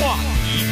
话题，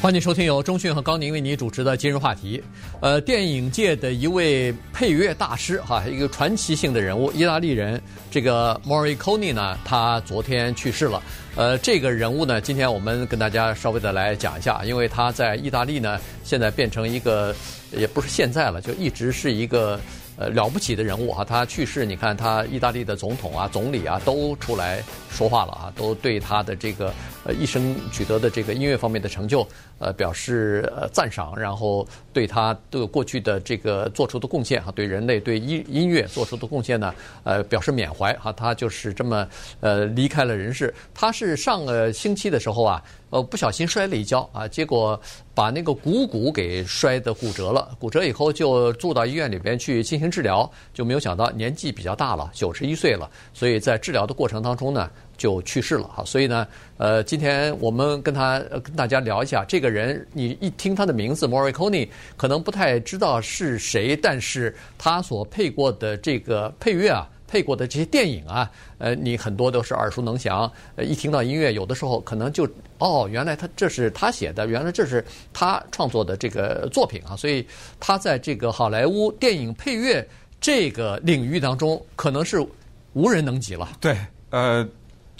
欢迎收听由钟讯和高宁为你主持的今日话题。呃，电影界的一位配乐大师哈，一个传奇性的人物，意大利人，这个 Morricone 呢，他昨天去世了。呃，这个人物呢，今天我们跟大家稍微的来讲一下，因为他在意大利呢，现在变成一个，也不是现在了，就一直是一个。呃，了不起的人物哈，他去世，你看他意大利的总统啊、总理啊都出来说话了啊，都对他的这个呃一生取得的这个音乐方面的成就呃表示呃赞赏，然后对他对过去的这个做出的贡献哈，对人类对音音乐做出的贡献呢呃表示缅怀哈，他就是这么呃离开了人世。他是上个星期的时候啊。呃，不小心摔了一跤啊，结果把那个股骨给摔得骨折了。骨折以后就住到医院里边去进行治疗，就没有想到年纪比较大了，九十一岁了，所以在治疗的过程当中呢，就去世了哈。所以呢，呃，今天我们跟他跟大家聊一下这个人，你一听他的名字 Morricone，可能不太知道是谁，但是他所配过的这个配乐啊。配过的这些电影啊，呃，你很多都是耳熟能详。呃，一听到音乐，有的时候可能就哦，原来他这是他写的，原来这是他创作的这个作品啊。所以他在这个好莱坞电影配乐这个领域当中，可能是无人能及了。对，呃，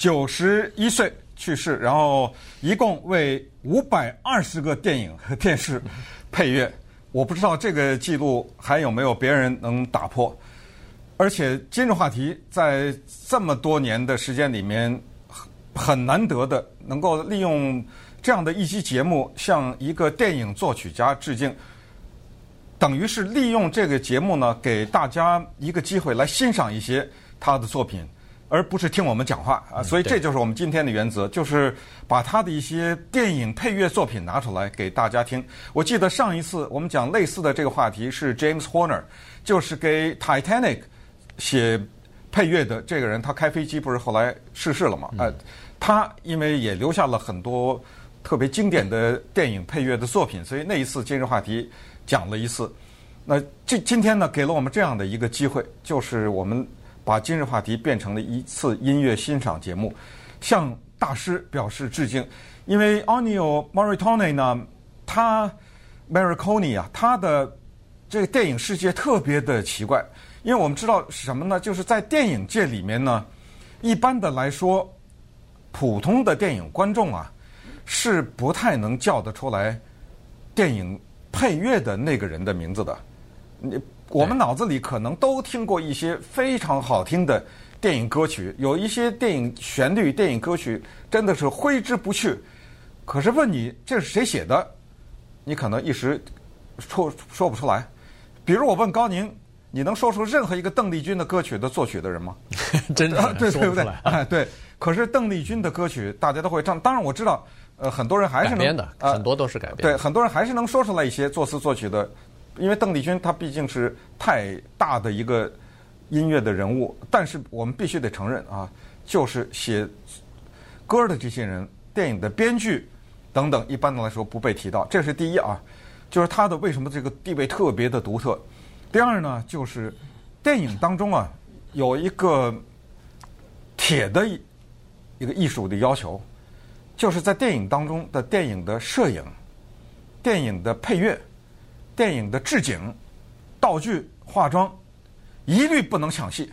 九十一岁去世，然后一共为五百二十个电影和电视配乐。我不知道这个记录还有没有别人能打破。而且今日话题在这么多年的时间里面，很难得的能够利用这样的一期节目向一个电影作曲家致敬，等于是利用这个节目呢，给大家一个机会来欣赏一些他的作品，而不是听我们讲话啊。所以这就是我们今天的原则，就是把他的一些电影配乐作品拿出来给大家听。我记得上一次我们讲类似的这个话题是 James Horner，就是给 Titanic。写配乐的这个人，他开飞机不是后来逝世了嘛？呃，他因为也留下了很多特别经典的电影配乐的作品，所以那一次今日话题讲了一次。那这今天呢，给了我们这样的一个机会，就是我们把今日话题变成了一次音乐欣赏节目，向大师表示致敬。因为 Onio Maritone 呢，他 Morricone 啊，他的这个电影世界特别的奇怪。因为我们知道什么呢？就是在电影界里面呢，一般的来说，普通的电影观众啊，是不太能叫得出来电影配乐的那个人的名字的。你我们脑子里可能都听过一些非常好听的电影歌曲，有一些电影旋律、电影歌曲真的是挥之不去。可是问你这是谁写的，你可能一时说说不出来。比如我问高宁。你能说出任何一个邓丽君的歌曲的作曲的人吗？真的，对对不对？哎，对。可是邓丽君的歌曲大家都会唱，当然我知道，呃，很多人还是能改编的，很多都是改编的。对，很多人还是能说出来一些作词作曲的，因为邓丽君她毕竟是太大的一个音乐的人物。但是我们必须得承认啊，就是写歌的这些人，电影的编剧等等，一般的来说不被提到，这是第一啊，就是他的为什么这个地位特别的独特。第二呢，就是电影当中啊，有一个铁的一个艺术的要求，就是在电影当中的电影的摄影、电影的配乐、电影的置景、道具、化妆，一律不能抢戏。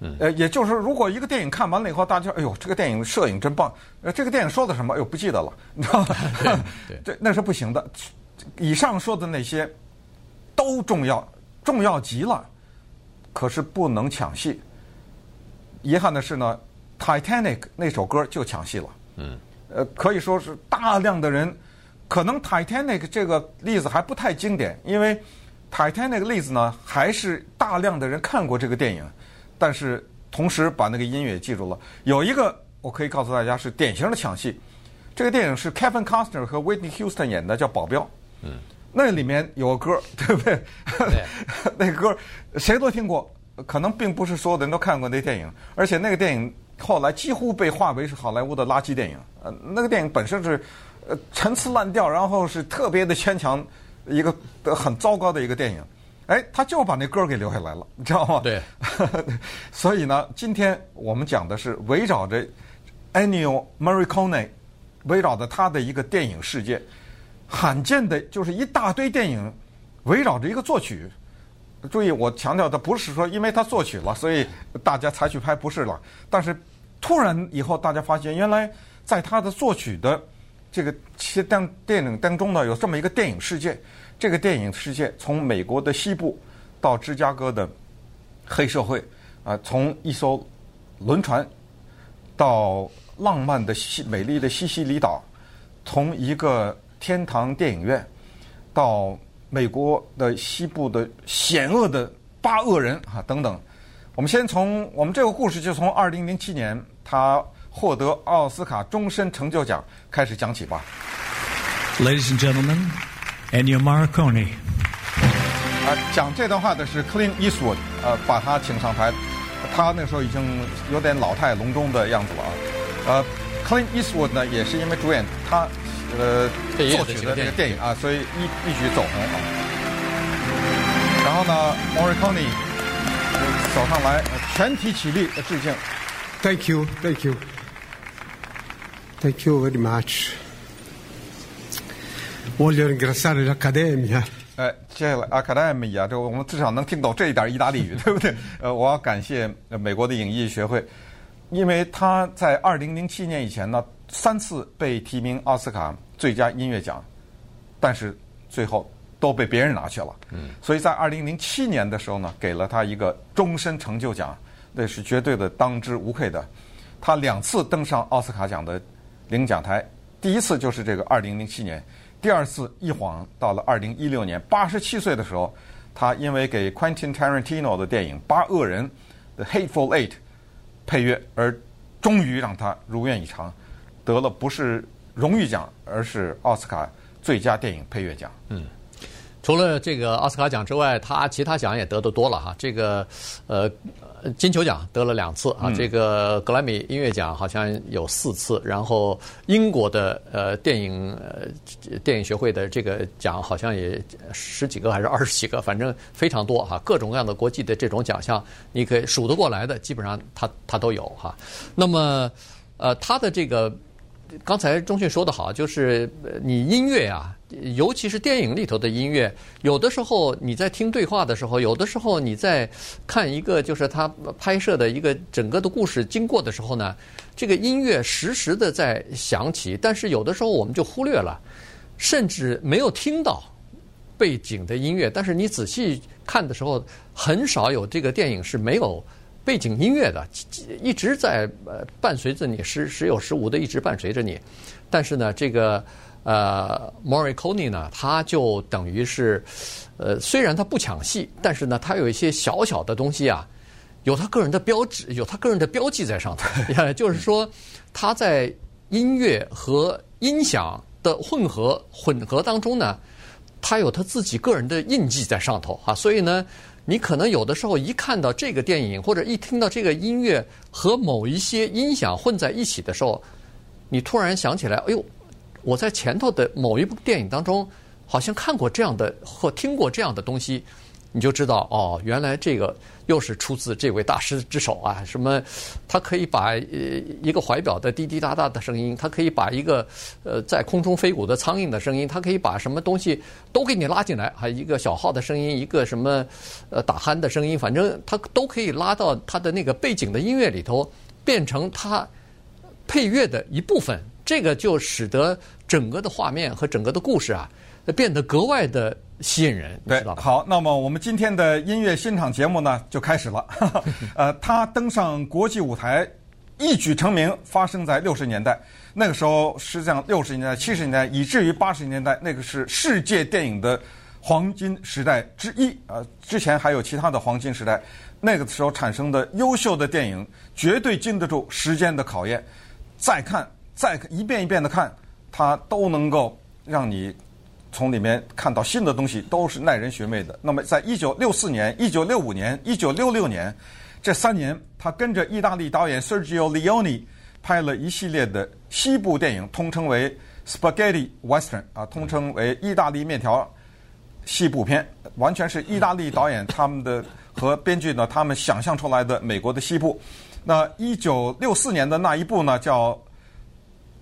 嗯。呃，也就是说，如果一个电影看完了以后，大家哎呦，这个电影摄影真棒，呃，这个电影说的什么？哎呦，不记得了，你知道吗？对，对，那是不行的。以上说的那些都重要。重要极了，可是不能抢戏。遗憾的是呢，《Titanic》那首歌就抢戏了。嗯，呃，可以说是大量的人，可能《Titanic》这个例子还不太经典，因为《Titanic》例子呢，还是大量的人看过这个电影，但是同时把那个音乐也记住了。有一个我可以告诉大家是典型的抢戏，这个电影是 Kevin Costner 和 Whitney Houston 演的，叫《保镖》。嗯。那里面有个歌，对不对？对 那个歌谁都听过，可能并不是所有的人都看过那电影，而且那个电影后来几乎被划为是好莱坞的垃圾电影。呃，那个电影本身是呃陈词滥调，然后是特别的牵强，一个很糟糕的一个电影。哎，他就把那歌给留下来了，你知道吗？对。所以呢，今天我们讲的是围绕着 Ennio Morricone 围绕着他的一个电影世界，罕见的就是一大堆电影围绕着一个作曲。注意，我强调的不是说因为他作曲了，所以大家才去拍，不是了。但是突然以后，大家发现原来在他的作曲的这个其当电影当中呢，有这么一个电影世界。这个电影世界从美国的西部到芝加哥的黑社会，啊，从一艘轮船到浪漫的西美丽的西西里岛，从一个天堂电影院到。美国的西部的险恶的八恶人啊等等，我们先从我们这个故事就从二零零七年他获得奥斯卡终身成就奖开始讲起吧。Ladies and gentlemen, Ennio Morricone。啊，讲这段话的是 Clint Eastwood，呃，把他请上台，他那时候已经有点老态龙钟的样子了啊。呃，Clint Eastwood 呢也是因为主演他。呃，作曲的这个电影啊，所以一一举走红啊。然后呢，Morricone 走上来，全体起立致敬。Thank you, thank you, thank you very much. Voglio ringraziare l'Accademia。哎，接下来 Accademia，这我们至少能听懂这一点意大利语，对不对？呃，我要感谢美国的影艺学会，因为他在二零零七年以前呢。三次被提名奥斯卡最佳音乐奖，但是最后都被别人拿去了。嗯，所以在二零零七年的时候呢，给了他一个终身成就奖，那是绝对的当之无愧的。他两次登上奥斯卡奖的领奖台，第一次就是这个二零零七年，第二次一晃到了二零一六年，八十七岁的时候，他因为给 Quentin Tarantino 的电影《八恶人》的《Hateful Eight》配乐，而终于让他如愿以偿。得了不是荣誉奖，而是奥斯卡最佳电影配乐奖。嗯，除了这个奥斯卡奖之外，他其他奖也得的多了哈。这个呃金球奖得了两次啊，嗯、这个格莱美音乐奖好像有四次，然后英国的呃电影呃电影学会的这个奖好像也十几个还是二十几个，反正非常多哈。各种各样的国际的这种奖项，你可以数得过来的，基本上他他都有哈。那么呃他的这个。刚才钟迅说的好，就是你音乐啊，尤其是电影里头的音乐，有的时候你在听对话的时候，有的时候你在看一个就是他拍摄的一个整个的故事经过的时候呢，这个音乐实时的在响起，但是有的时候我们就忽略了，甚至没有听到背景的音乐，但是你仔细看的时候，很少有这个电影是没有。背景音乐的一直在呃伴随着你时时有时无的一直伴随着你，但是呢，这个呃 Morricone 呢，他就等于是呃虽然他不抢戏，但是呢，他有一些小小的东西啊，有他个人的标志，有他个人的标记在上头，就是说他在音乐和音响的混合混合当中呢，他有他自己个人的印记在上头啊，所以呢。你可能有的时候一看到这个电影，或者一听到这个音乐和某一些音响混在一起的时候，你突然想起来，哎呦，我在前头的某一部电影当中好像看过这样的或听过这样的东西。你就知道哦，原来这个又是出自这位大师之手啊！什么，他可以把呃一个怀表的滴滴答答的声音，他可以把一个呃在空中飞舞的苍蝇的声音，他可以把什么东西都给你拉进来，还一个小号的声音，一个什么呃打鼾的声音，反正他都可以拉到他的那个背景的音乐里头，变成他配乐的一部分。这个就使得整个的画面和整个的故事啊，变得格外的。吸引人，对，好，那么我们今天的音乐欣赏节目呢就开始了。呃，他登上国际舞台，一举成名，发生在六十年代。那个时候，实际上六十年代、七十年代，以至于八十年代，那个是世界电影的黄金时代之一。呃，之前还有其他的黄金时代，那个时候产生的优秀的电影，绝对经得住时间的考验。再看，再看，一遍一遍的看，它都能够让你。从里面看到新的东西都是耐人寻味的。那么，在一九六四年、一九六五年、一九六六年这三年，他跟着意大利导演 Sergio Leone 拍了一系列的西部电影，通称为 Spaghetti Western 啊，通称为意大利面条西部片，完全是意大利导演他们的和编剧呢他们想象出来的美国的西部。那一九六四年的那一部呢，叫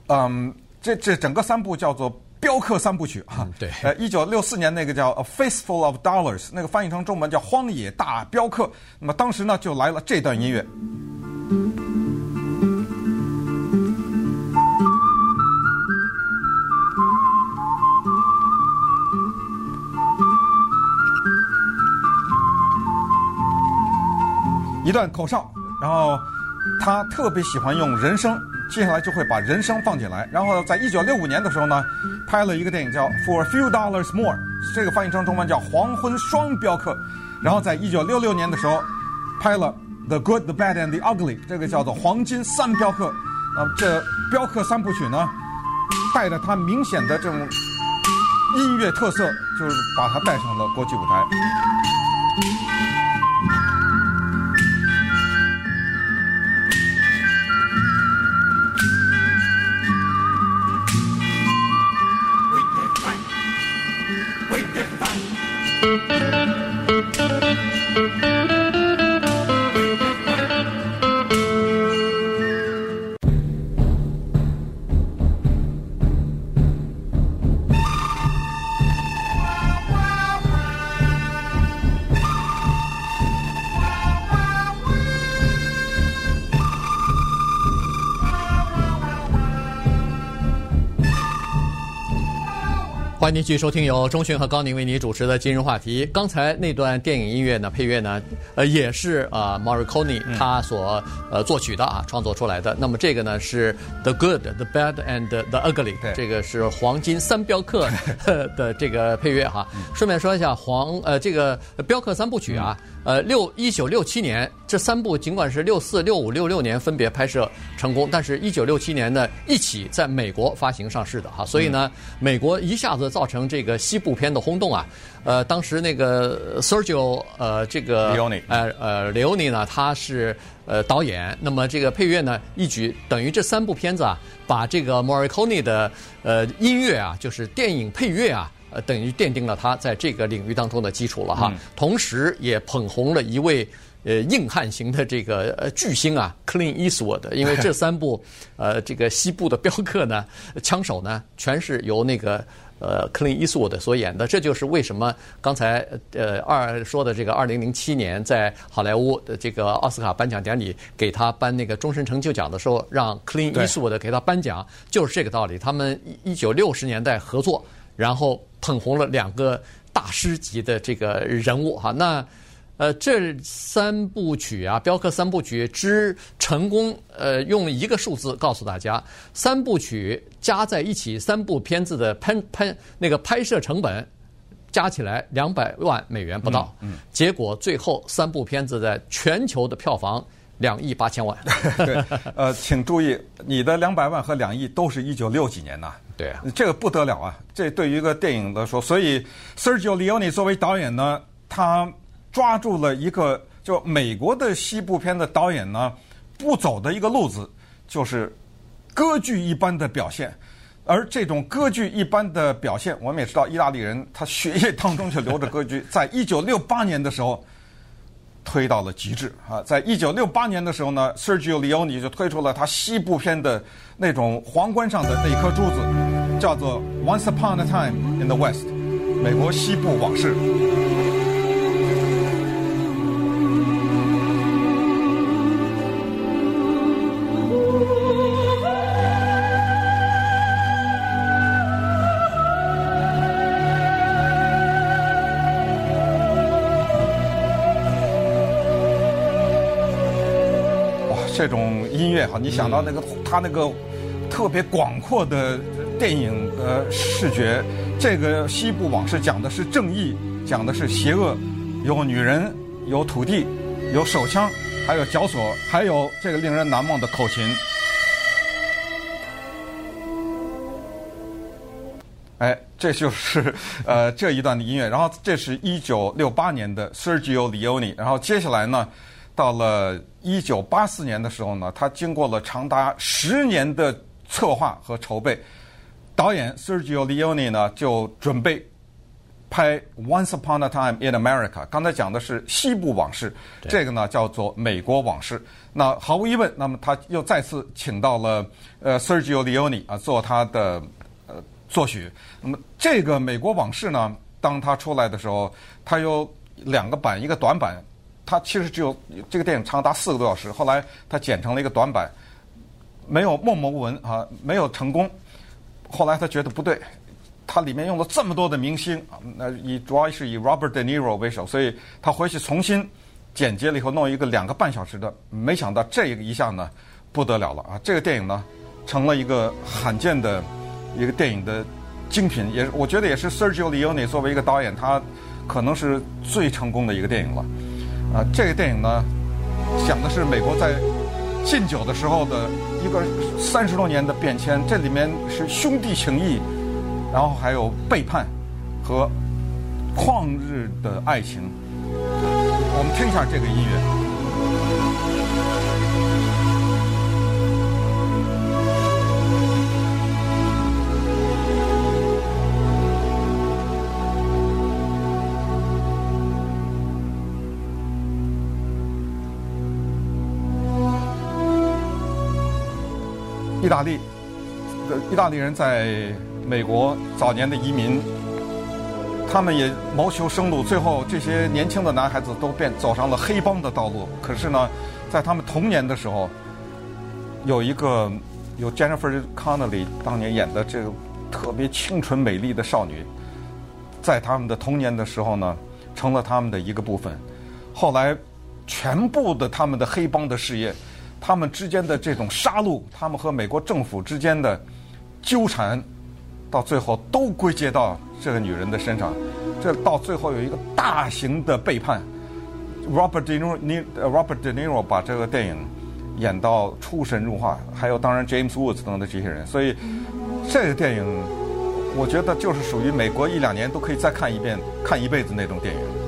嗯，这这整个三部叫做。镖客三部曲哈、嗯，对，呃，一九六四年那个叫《A Fistful of Dollars》，那个翻译成中文叫《荒野大镖客》。那么当时呢，就来了这段音乐。一段口哨，然后他特别喜欢用人声。接下来就会把人声放进来，然后在一九六五年的时候呢，拍了一个电影叫《For a Few Dollars More》，这个翻译成中文叫《黄昏双镖客》。然后在一九六六年的时候，拍了《The Good, the Bad and the Ugly》，这个叫做《黄金三镖客》。那么这镖客三部曲呢，带着它明显的这种音乐特色，就是把它带上了国际舞台。欢迎您继续收听由钟迅和高宁为您主持的今日话题。刚才那段电影音乐呢，配乐呢，呃，也是啊，Morricone 他所呃作曲的啊，创作出来的。那么这个呢是 The Good, The Bad and The Ugly，这个是黄金三镖客 的这个配乐哈。顺便说一下黄呃这个镖客三部曲啊。呃，六一九六七年，这三部尽管是六四、六五、六六年分别拍摄成功，但是一九六七年呢，一起在美国发行上市的哈，所以呢，美国一下子造成这个西部片的轰动啊。呃，当时那个 Sergio 呃这个 Leone 呃呃 Leone 呢，他是呃导演，那么这个配乐呢，一举等于这三部片子啊，把这个 Morricone 的呃音乐啊，就是电影配乐啊。呃，等于奠定了他在这个领域当中的基础了哈，同时也捧红了一位呃硬汉型的这个呃巨星啊，Clean Eastwood，因为这三部 呃这个西部的镖客呢，枪手呢，全是由那个呃克林伊斯沃德所演的，这就是为什么刚才呃二说的这个二零零七年在好莱坞的这个奥斯卡颁奖典礼给他颁那个终身成就奖的时候，让克林伊斯沃德给他颁奖，就是这个道理。他们一九六十年代合作。然后捧红了两个大师级的这个人物哈，那呃这三部曲啊，镖客三部曲之成功，呃用一个数字告诉大家，三部曲加在一起，三部片子的拍拍那个拍摄成本加起来两百万美元不到，嗯，结果最后三部片子在全球的票房两亿八千万。对，呃，请注意，你的两百万和两亿都是一九六几年呐。对啊，这个不得了啊！这对于一个电影来说，所以 Sergio Leone 作为导演呢，他抓住了一个就美国的西部片的导演呢不走的一个路子，就是歌剧一般的表现。而这种歌剧一般的表现，我们也知道，意大利人他血液当中就流着歌剧。在一九六八年的时候，推到了极致啊！在一九六八年的时候呢，Sergio Leone 就推出了他西部片的那种皇冠上的那颗珠子，叫做《Once Upon a Time in the West》，美国西部往事。乐哈，你想到那个他那个特别广阔的电影呃视觉，这个西部往事讲的是正义，讲的是邪恶，有女人，有土地，有手枪，还有绞索，还有这个令人难忘的口琴。哎，这就是呃这一段的音乐。然后这是一九六八年的 Sergio Leone。然后接下来呢，到了。一九八四年的时候呢，他经过了长达十年的策划和筹备，导演 Sergio Leone 呢就准备拍《Once Upon a Time in America》，刚才讲的是西部往事，这个呢叫做美国往事。那毫无疑问，那么他又再次请到了呃 Sergio Leone 啊做他的呃作曲。那么这个美国往事呢，当他出来的时候，他有两个版，一个短版，他其实只有这个电影长达四个多小时，后来他剪成了一个短版，没有默默无闻啊，没有成功。后来他觉得不对。他里面用了这么多的明星啊，那以主要是以 Robert De Niro 为首，所以他回去重新剪接了以后，弄一个两个半小时的。没想到这个一下呢，不得了了啊！这个电影呢，成了一个罕见的一个电影的精品，也我觉得也是 Sergio Leone 作为一个导演，他可能是最成功的一个电影了。啊，这个电影呢，讲的是美国在禁酒的时候的一个三十多年的变迁，这里面是兄弟情谊。然后还有背叛和旷日的爱情，我们听一下这个音乐。意大利，意大利人在。美国早年的移民，他们也谋求生路，最后这些年轻的男孩子都变走上了黑帮的道路。可是呢，在他们童年的时候，有一个有 Jennifer Connelly 当年演的这个特别清纯美丽的少女，在他们的童年的时候呢，成了他们的一个部分。后来，全部的他们的黑帮的事业，他们之间的这种杀戮，他们和美国政府之间的纠缠。到最后都归结到这个女人的身上，这到最后有一个大型的背叛。Robert De Niro，Robert De Niro 把这个电影演到出神入化，还有当然 James Woods 等的这些人，所以这个电影我觉得就是属于美国一两年都可以再看一遍、看一辈子那种电影。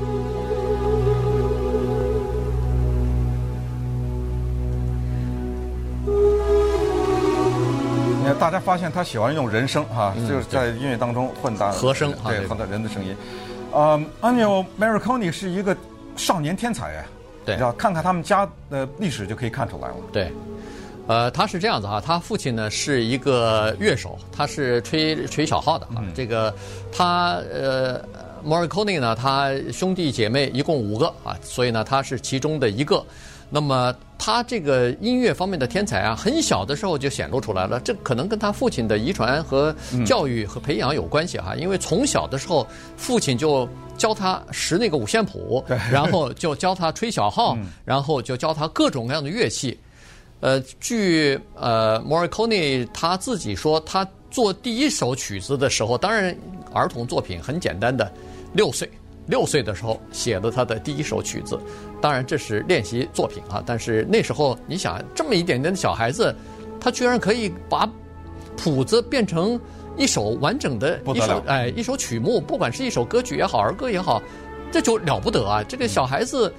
大家发现他喜欢用人声哈，就是在音乐当中混搭和声，对，混搭人的声音。呃，Ennio Morricone 是一个少年天才呀，对，要看看他们家的历史就可以看出来了。对，呃，他是这样子哈，他父亲呢是一个乐手，他是吹吹小号的哈。这个他呃 m a r i c o n i 呢，他兄弟姐妹一共五个啊，所以呢他是其中的一个。那么他这个音乐方面的天才啊，很小的时候就显露出来了。这可能跟他父亲的遗传和教育和培养有关系哈。因为从小的时候，父亲就教他识那个五线谱，然后就教他吹小号，然后就教他各种各样的乐器。呃，据呃 Morricone 他自己说，他做第一首曲子的时候，当然儿童作品很简单的，六岁。六岁的时候写的他的第一首曲子，当然这是练习作品啊。但是那时候你想，这么一点点的小孩子，他居然可以把谱子变成一首完整的一首哎一首曲目，不管是一首歌曲也好，儿歌也好，这就了不得啊！这个小孩子。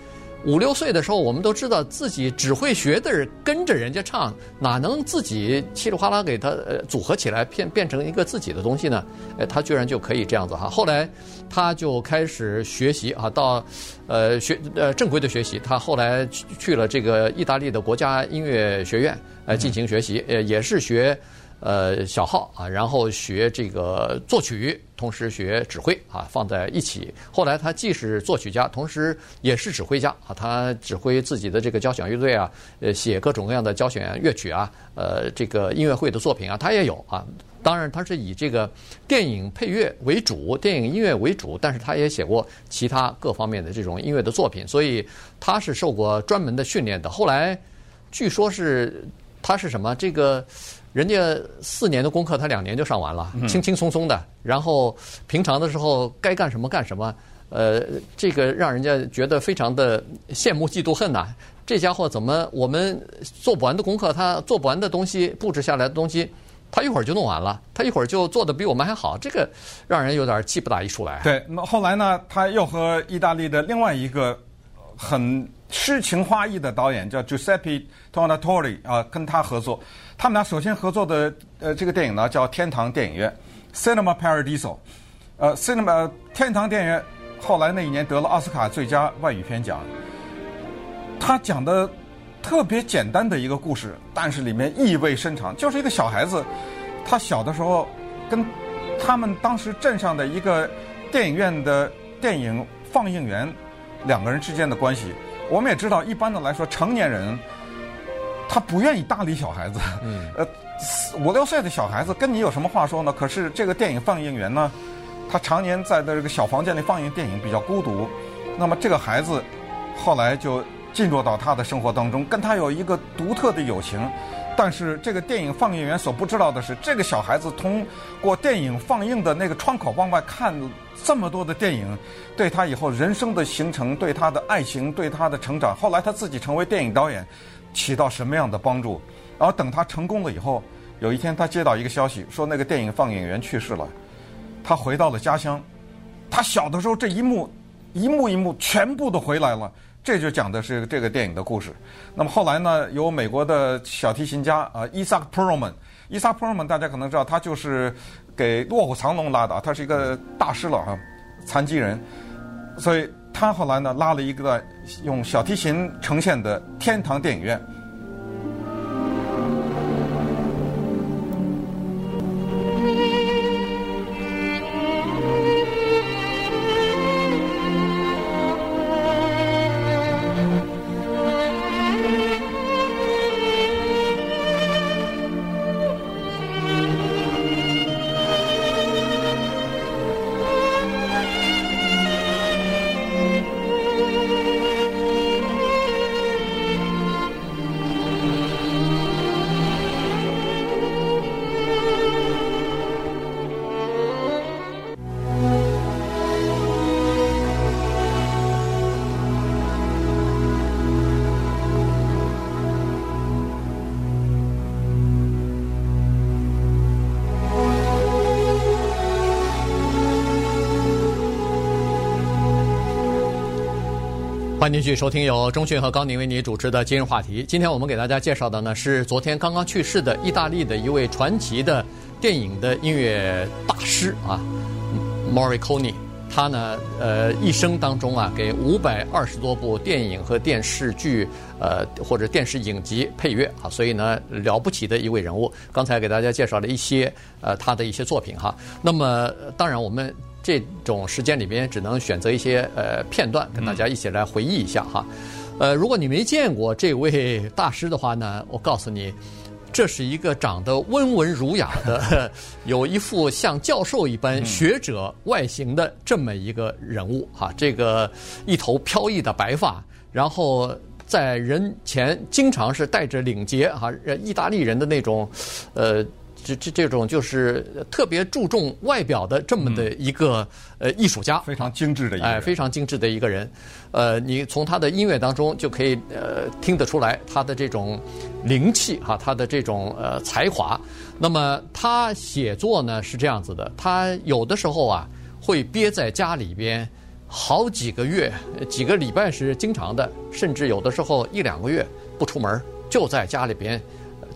五六岁的时候，我们都知道自己只会学的人跟着人家唱，哪能自己稀里哗啦给他呃组合起来变变成一个自己的东西呢？哎，他居然就可以这样子哈。后来他就开始学习啊，到呃学呃正规的学习。他后来去去了这个意大利的国家音乐学院来进行学习，呃也是学。呃，小号啊，然后学这个作曲，同时学指挥啊，放在一起。后来他既是作曲家，同时也是指挥家啊。他指挥自己的这个交响乐队啊，呃，写各种各样的交响乐曲啊，呃，这个音乐会的作品啊，他也有啊。当然，他是以这个电影配乐为主，电影音乐为主，但是他也写过其他各方面的这种音乐的作品，所以他是受过专门的训练的。后来据说是他是什么这个。人家四年的功课，他两年就上完了，轻轻松松的。然后平常的时候该干什么干什么，呃，这个让人家觉得非常的羡慕嫉妒恨呐。这家伙怎么我们做不完的功课，他做不完的东西，布置下来的东西，他一会儿就弄完了，他一会儿就做的比我们还好，这个让人有点气不打一处来。对，那后来呢，他又和意大利的另外一个很诗情画意的导演叫 Giuseppe Tornatore 啊，跟他合作。他们俩首先合作的呃这个电影呢叫《天堂电影院》（Cinema Paradiso），呃，Cinema 天堂电影院后来那一年得了奥斯卡最佳外语片奖。他讲的特别简单的一个故事，但是里面意味深长，就是一个小孩子，他小的时候跟他们当时镇上的一个电影院的电影放映员两个人之间的关系。我们也知道，一般的来说，成年人他不愿意搭理小孩子。嗯。呃，五六岁的小孩子跟你有什么话说呢？可是这个电影放映员呢，他常年在这个小房间里放映电影，比较孤独。那么这个孩子后来就进入到他的生活当中，跟他有一个独特的友情。但是这个电影放映员所不知道的是，这个小孩子通过电影放映的那个窗口往外看这么多的电影，对他以后人生的形成、对他的爱情、对他的成长，后来他自己成为电影导演，起到什么样的帮助？然后等他成功了以后，有一天他接到一个消息，说那个电影放映员去世了。他回到了家乡，他小的时候这一幕，一幕一幕全部都回来了。这就讲的是这个电影的故事。那么后来呢，由美国的小提琴家啊，伊萨克·普尔曼。伊萨克·普尔曼大家可能知道，他就是给《卧虎藏龙》拉的，他是一个大师了哈，残疾人。所以他后来呢，拉了一个用小提琴呈现的天堂电影院。欢迎继续收听由中讯和高宁为你主持的今日话题。今天我们给大家介绍的呢是昨天刚刚去世的意大利的一位传奇的电影的音乐大师啊，Morricone。他呢，呃，一生当中啊，给五百二十多部电影和电视剧，呃，或者电视影集配乐啊，所以呢，了不起的一位人物。刚才给大家介绍了一些呃他的一些作品哈。那么，当然我们。这种时间里边只能选择一些呃片段，跟大家一起来回忆一下哈。呃，如果你没见过这位大师的话呢，我告诉你，这是一个长得温文儒雅的，有一副像教授一般学者外形的这么一个人物哈。这个一头飘逸的白发，然后在人前经常是带着领结哈，意大利人的那种呃。这这这种就是特别注重外表的这么的一个呃艺术家，非常精致的一个人，哎，非常精致的一个人。呃，你从他的音乐当中就可以呃听得出来他的这种灵气哈，他的这种呃才华。那么他写作呢是这样子的，他有的时候啊会憋在家里边好几个月，几个礼拜是经常的，甚至有的时候一两个月不出门，就在家里边。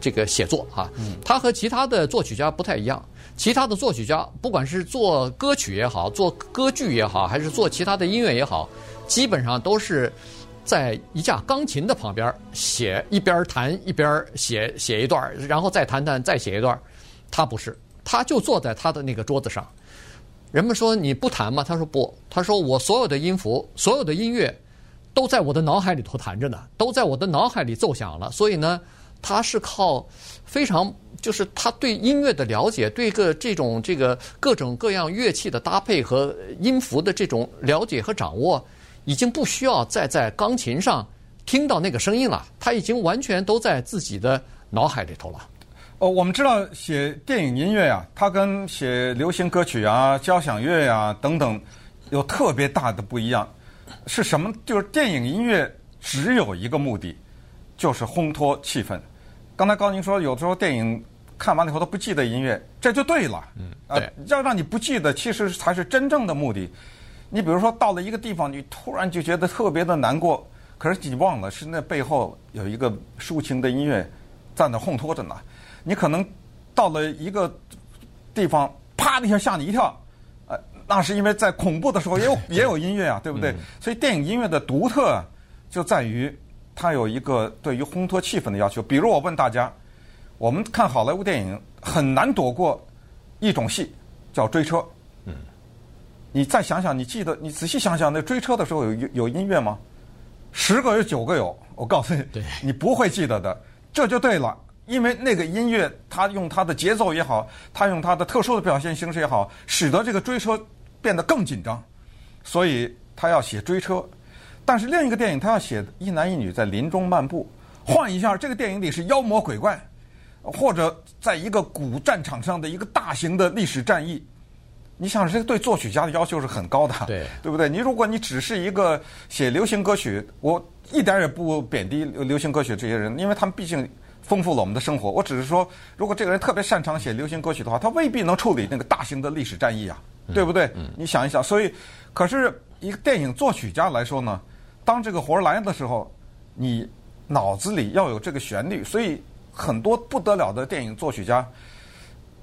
这个写作啊，他和其他的作曲家不太一样。其他的作曲家，不管是做歌曲也好，做歌剧也好，还是做其他的音乐也好，基本上都是在一架钢琴的旁边写，一边弹一边写写一段，然后再弹弹再写一段。他不是，他就坐在他的那个桌子上。人们说你不弹吗？他说不，他说我所有的音符，所有的音乐都在我的脑海里头弹着呢，都在我的脑海里奏响了。所以呢。他是靠非常，就是他对音乐的了解，对个这种这个各种各样乐器的搭配和音符的这种了解和掌握，已经不需要再在钢琴上听到那个声音了，他已经完全都在自己的脑海里头了。哦，我们知道写电影音乐啊，它跟写流行歌曲啊、交响乐啊等等有特别大的不一样，是什么？就是电影音乐只有一个目的，就是烘托气氛。刚才高宁说，有的时候电影看完了以后都不记得音乐，这就对了。嗯，对，要让你不记得，其实才是真正的目的。你比如说到了一个地方，你突然就觉得特别的难过，可是你忘了是那背后有一个抒情的音乐在那烘托着呢。你可能到了一个地方，啪的一下吓你一跳，呃，那是因为在恐怖的时候也有也有音乐啊，对不对？所以电影音乐的独特就在于它有一个对于烘托气氛的要求。比如我问大家，我们看好莱坞电影很难躲过一种戏，叫追车。嗯，你再想想，你记得你仔细想想，那追车的时候有有音乐吗？十个有九个有，我告诉你，对你不会记得的，这就对了。因为那个音乐，它用它的节奏也好，它用它的特殊的表现形式也好，使得这个追车变得更紧张，所以他要写追车。但是另一个电影，他要写一男一女在林中漫步。换一下，这个电影里是妖魔鬼怪，或者在一个古战场上的一个大型的历史战役。你想，这个对作曲家的要求是很高的，对对不对？你如果你只是一个写流行歌曲，我一点也不贬低流行歌曲这些人，因为他们毕竟。丰富了我们的生活。我只是说，如果这个人特别擅长写流行歌曲的话，他未必能处理那个大型的历史战役啊，对不对？你想一想，所以，可是一个电影作曲家来说呢，当这个活儿来的时候，你脑子里要有这个旋律。所以很多不得了的电影作曲家，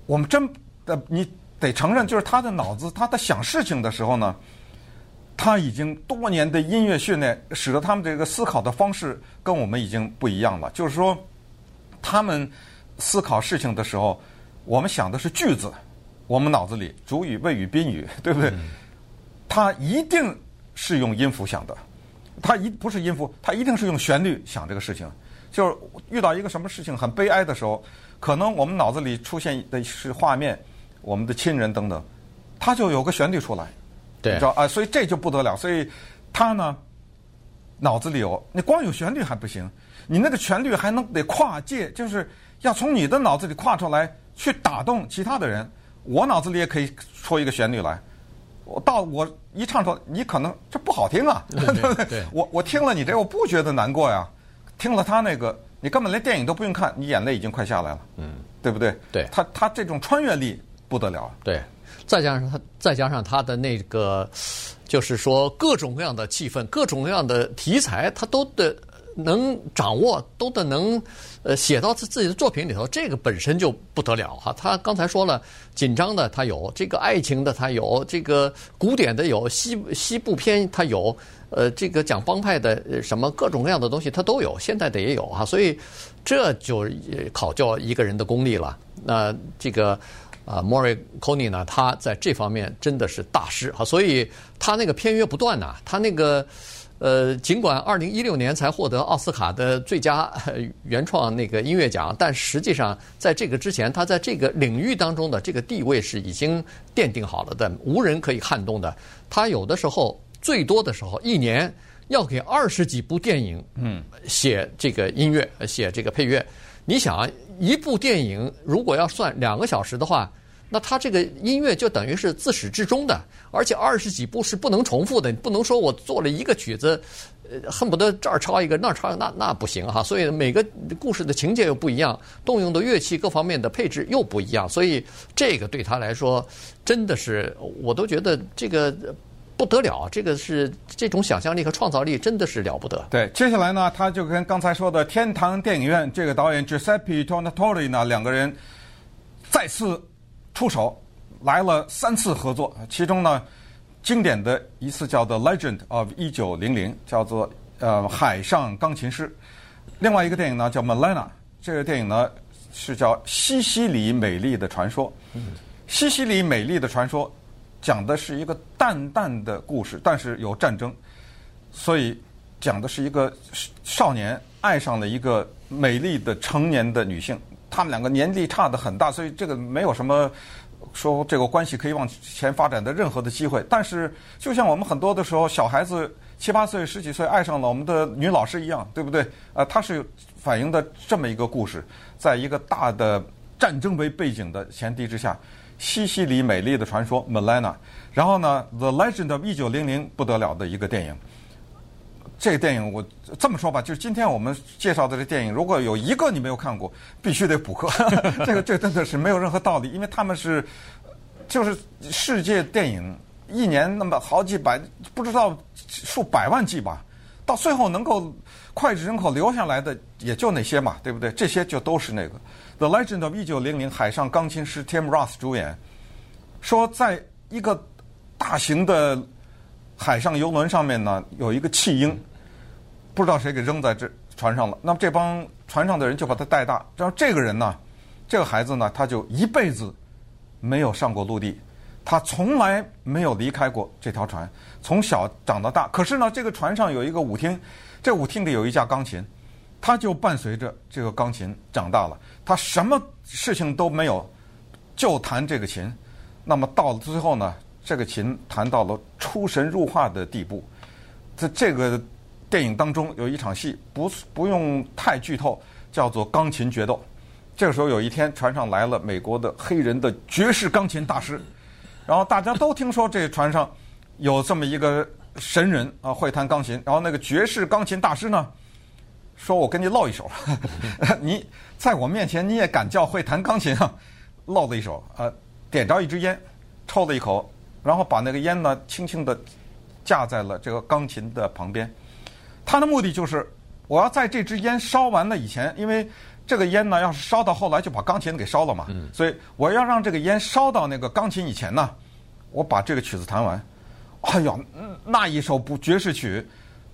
我们真的你得承认，就是他的脑子，他在想事情的时候呢，他已经多年的音乐训练，使得他们这个思考的方式跟我们已经不一样了。就是说。他们思考事情的时候，我们想的是句子，我们脑子里主语、谓语、宾语，对不对？他一定是用音符想的，他一不是音符，他一定是用旋律想这个事情。就是遇到一个什么事情很悲哀的时候，可能我们脑子里出现的是画面，我们的亲人等等，他就有个旋律出来，对，你知道啊？所以这就不得了。所以他呢，脑子里有，你光有旋律还不行。你那个旋律还能得跨界，就是要从你的脑子里跨出来去打动其他的人。我脑子里也可以出一个旋律来，我到我一唱出来，你可能这不好听啊，对不对？对，我我听了你这，我不觉得难过呀。听了他那个，你根本连电影都不用看，你眼泪已经快下来了，嗯，对不对？对，他他这种穿越力不得了。对，再加上他，再加上他的那个，就是说各种各样的气氛，各种各样的题材，他都的。能掌握都得能，呃，写到自自己的作品里头，这个本身就不得了哈。他刚才说了，紧张的他有，这个爱情的他有，这个古典的有，西西部片他有，呃，这个讲帮派的什么各种各样的东西他都有，现代的也有哈。所以这就考教一个人的功力了。那这个啊，Morricone 呢，他在这方面真的是大师哈，所以他那个片约不断呐，他那个。呃，尽管二零一六年才获得奥斯卡的最佳原创那个音乐奖，但实际上在这个之前，他在这个领域当中的这个地位是已经奠定好了的，无人可以撼动的。他有的时候最多的时候，一年要给二十几部电影，嗯，写这个音乐，写这个配乐。你想，一部电影如果要算两个小时的话。那他这个音乐就等于是自始至终的，而且二十几部是不能重复的，不能说我做了一个曲子，呃，恨不得这儿抄一个那儿抄一个，那那不行哈。所以每个故事的情节又不一样，动用的乐器各方面的配置又不一样，所以这个对他来说真的是，我都觉得这个不得了，这个是这种想象力和创造力真的是了不得。对，接下来呢，他就跟刚才说的天堂电影院这个导演 Giuseppe Tornatore 呢两个人再次。出手来了三次合作，其中呢，经典的一次叫做《Legend of 一九零零》，叫做呃海上钢琴师。另外一个电影呢叫《Malena》，这个电影呢是叫《西西里美丽的传说》。西西里美丽的传说讲的是一个淡淡的故事，但是有战争，所以讲的是一个少年爱上了一个美丽的成年的女性。他们两个年纪差的很大，所以这个没有什么说这个关系可以往前发展的任何的机会。但是，就像我们很多的时候，小孩子七八岁、十几岁爱上了我们的女老师一样，对不对？呃，它是反映的这么一个故事，在一个大的战争为背景的前提之下，西西里美丽的传说 Melena，然后呢，The Legend of 一九零零不得了的一个电影。这个电影我这么说吧，就是今天我们介绍的这电影，如果有一个你没有看过，必须得补课。这个这真的是没有任何道理，因为他们是就是世界电影一年那么好几百，不知道数百万计吧，到最后能够脍炙人口留下来的也就那些嘛，对不对？这些就都是那个《The Legend of 一九零零》海上钢琴师 Tim Roth 主演，说在一个大型的海上游轮上面呢，有一个弃婴，不知道谁给扔在这船上了。那么这帮船上的人就把他带大。然后这个人呢，这个孩子呢，他就一辈子没有上过陆地，他从来没有离开过这条船，从小长到大。可是呢，这个船上有一个舞厅，这舞厅里有一架钢琴，他就伴随着这个钢琴长大了。他什么事情都没有，就弹这个琴。那么到了最后呢，这个琴弹到了出神入化的地步。在这个电影当中有一场戏，不不用太剧透，叫做钢琴决斗。这个时候有一天，船上来了美国的黑人的爵士钢琴大师，然后大家都听说这船上有这么一个神人啊，会弹钢琴。然后那个爵士钢琴大师呢，说我跟你露一手，你在我面前你也敢叫会弹钢琴啊？露了一手，呃。点着一支烟，抽了一口，然后把那个烟呢轻轻的架在了这个钢琴的旁边。他的目的就是，我要在这支烟烧完了以前，因为这个烟呢要是烧到后来就把钢琴给烧了嘛，所以我要让这个烟烧到那个钢琴以前呢，我把这个曲子弹完。哎呀，那一首不爵士曲，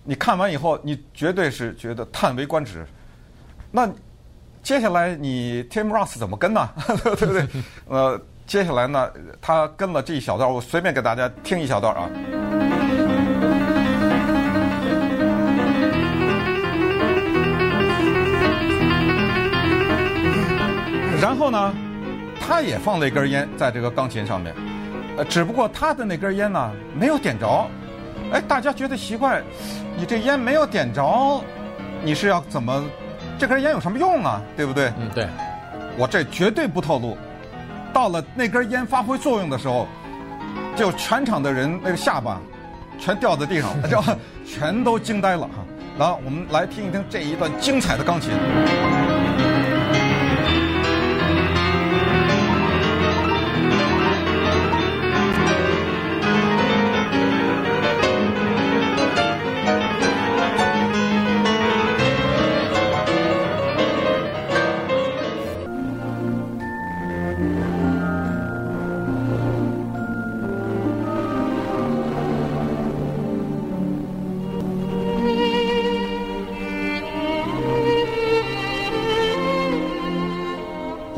你看完以后，你绝对是觉得叹为观止。那接下来你 Tim Ross 怎么跟呢？对不对？呃。接下来呢，他跟了这一小段，我随便给大家听一小段啊。然后呢，他也放了一根烟在这个钢琴上面，呃，只不过他的那根烟呢没有点着。哎，大家觉得奇怪，你这烟没有点着，你是要怎么？这根烟有什么用啊？对不对？嗯，对。我这绝对不透露。到了那根烟发挥作用的时候，就全场的人那个下巴全掉在地上，就全都惊呆了哈。然后我们来听一听这一段精彩的钢琴。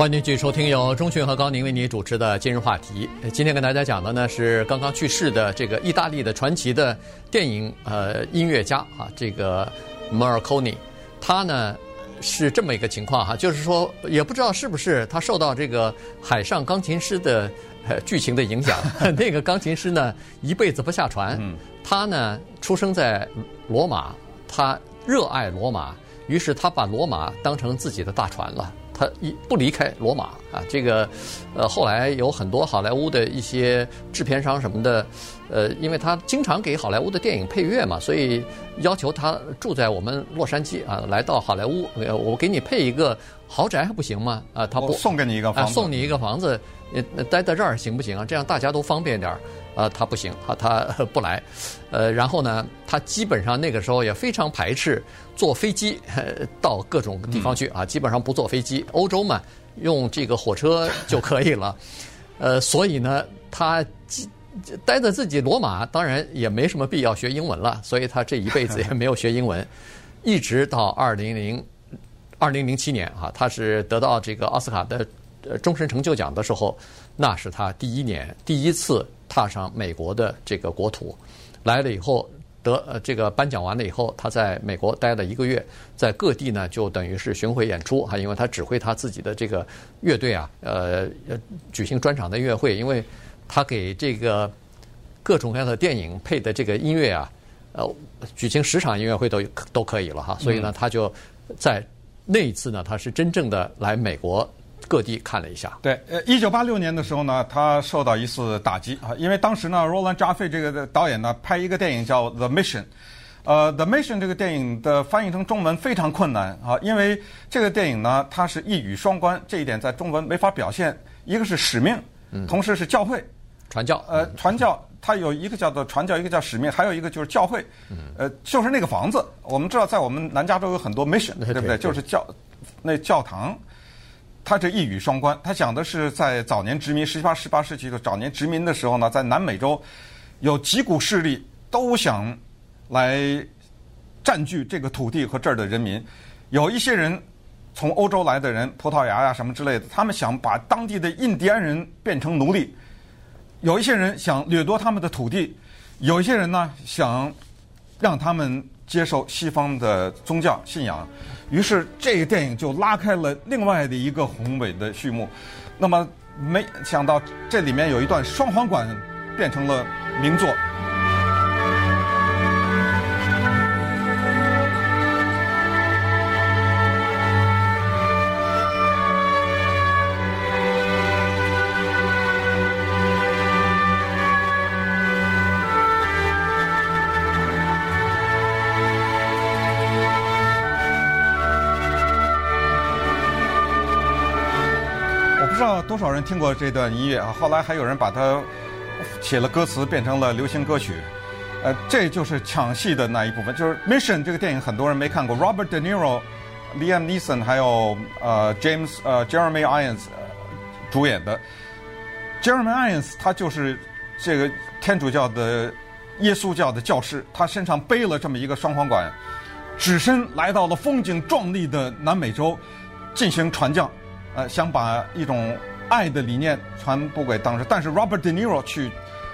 欢迎继续收听由钟迅和高宁为你主持的今日话题。今天跟大家讲的呢是刚刚去世的这个意大利的传奇的电影呃音乐家啊，这个 Morricone。他呢是这么一个情况哈，就是说也不知道是不是他受到这个海上钢琴师的呃剧情的影响。那个钢琴师呢一辈子不下船，他呢出生在罗马，他热爱罗马，于是他把罗马当成自己的大船了。他一不离开罗马啊，这个，呃，后来有很多好莱坞的一些制片商什么的，呃，因为他经常给好莱坞的电影配乐嘛，所以要求他住在我们洛杉矶啊，来到好莱坞，我给你配一个豪宅还不行吗？啊，他不送给你一个房子，送你一个房子，呃待在这儿行不行啊？这样大家都方便点儿。啊，他不行，他他不来，呃，然后呢，他基本上那个时候也非常排斥坐飞机到各种地方去啊，基本上不坐飞机。欧洲嘛，用这个火车就可以了，呃，所以呢，他待在自己罗马，当然也没什么必要学英文了，所以他这一辈子也没有学英文，一直到二零零二零零七年啊，他是得到这个奥斯卡的终身成就奖的时候，那是他第一年第一次。踏上美国的这个国土，来了以后得呃这个颁奖完了以后，他在美国待了一个月，在各地呢就等于是巡回演出哈，因为他指挥他自己的这个乐队啊，呃举行专场的音乐会，因为他给这个各种各样的电影配的这个音乐啊，呃举行十场音乐会都都可以了哈，所以呢他就在那一次呢，他是真正的来美国。各地看了一下，对，呃，一九八六年的时候呢，他受到一次打击啊，因为当时呢，Roland Jaffe 这个导演呢拍一个电影叫《The Mission》，呃，《The Mission》这个电影的翻译成中文非常困难啊，因为这个电影呢，它是一语双关，这一点在中文没法表现。一个是使命，同时是教会，传教，呃，传教，它有一个叫做传教，一个叫使命，还有一个就是教会，呃，就是那个房子。我们知道，在我们南加州有很多 mission，对不对？就是教那教堂。他这一语双关，他讲的是在早年殖民十七八十八世纪的早年殖民的时候呢，在南美洲有几股势力都想来占据这个土地和这儿的人民。有一些人从欧洲来的人，葡萄牙呀什么之类的，他们想把当地的印第安人变成奴隶。有一些人想掠夺他们的土地，有一些人呢想让他们接受西方的宗教信仰。于是这个电影就拉开了另外的一个宏伟的序幕。那么没想到这里面有一段双簧管变成了名作。不知道多少人听过这段音乐啊？后来还有人把它写了歌词，变成了流行歌曲。呃，这就是抢戏的那一部分。就是《Mission》这个电影，很多人没看过。Robert De Niro、Liam Neeson 还有呃 James 呃 Jeremy Irons 主演的。Jeremy Irons 他就是这个天主教的耶稣教的教士，他身上背了这么一个双簧管，只身来到了风景壮丽的南美洲进行传教。呃，想把一种爱的理念传播给当时，但是 Robert De Niro 去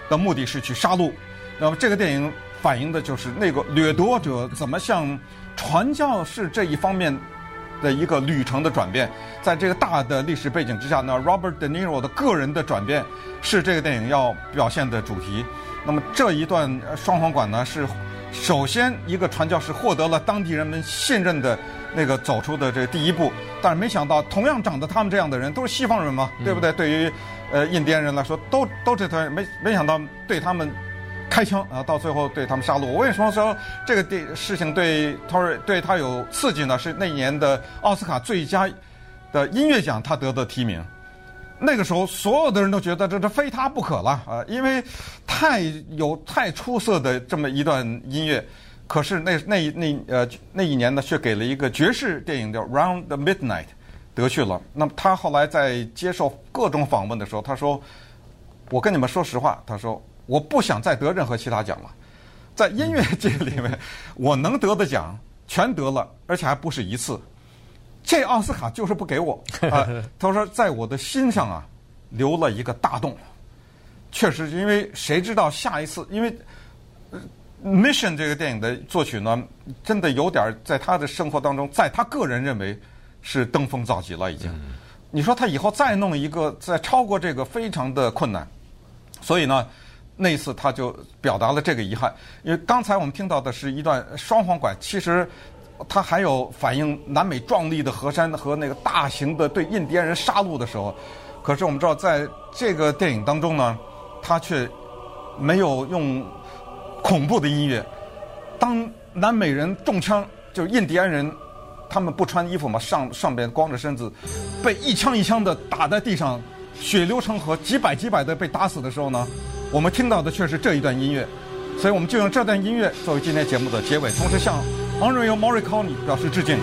的目的是去杀戮。那么这个电影反映的就是那个掠夺者怎么向传教士这一方面的一个旅程的转变。在这个大的历史背景之下呢，Robert De Niro 的个人的转变是这个电影要表现的主题。那么这一段双簧管呢，是首先一个传教士获得了当地人们信任的。那个走出的这第一步，但是没想到，同样长得他们这样的人，都是西方人嘛，对不对？嗯、对于呃印第安人来说，都都这团，没没想到对他们开枪啊，到最后对他们杀戮。我为什么说这个电事情对他对他有刺激呢？是那一年的奥斯卡最佳的音乐奖，他得的提名。那个时候，所有的人都觉得这这非他不可了啊，因为太有太出色的这么一段音乐。可是那那那呃那一年呢，却给了一个爵士电影叫《Round the Midnight》得去了。那么他后来在接受各种访问的时候，他说：“我跟你们说实话，他说我不想再得任何其他奖了。在音乐界里面，我能得的奖全得了，而且还不是一次。这奥斯卡就是不给我啊。”他说：“在我的心上啊，留了一个大洞。确实，因为谁知道下一次，因为。” Mission 这个电影的作曲呢，真的有点在他的生活当中，在他个人认为是登峰造极了已经。你说他以后再弄一个，再超过这个，非常的困难。所以呢，那一次他就表达了这个遗憾。因为刚才我们听到的是一段双簧管，其实它还有反映南美壮丽的河山和那个大型的对印第安人杀戮的时候。可是我们知道，在这个电影当中呢，他却没有用。恐怖的音乐，当南美人中枪，就印第安人，他们不穿衣服嘛，上上边光着身子，被一枪一枪的打在地上，血流成河，几百几百的被打死的时候呢，我们听到的却是这一段音乐，所以我们就用这段音乐作为今天节目的结尾，同时向 Ennio Morricone 表示致敬。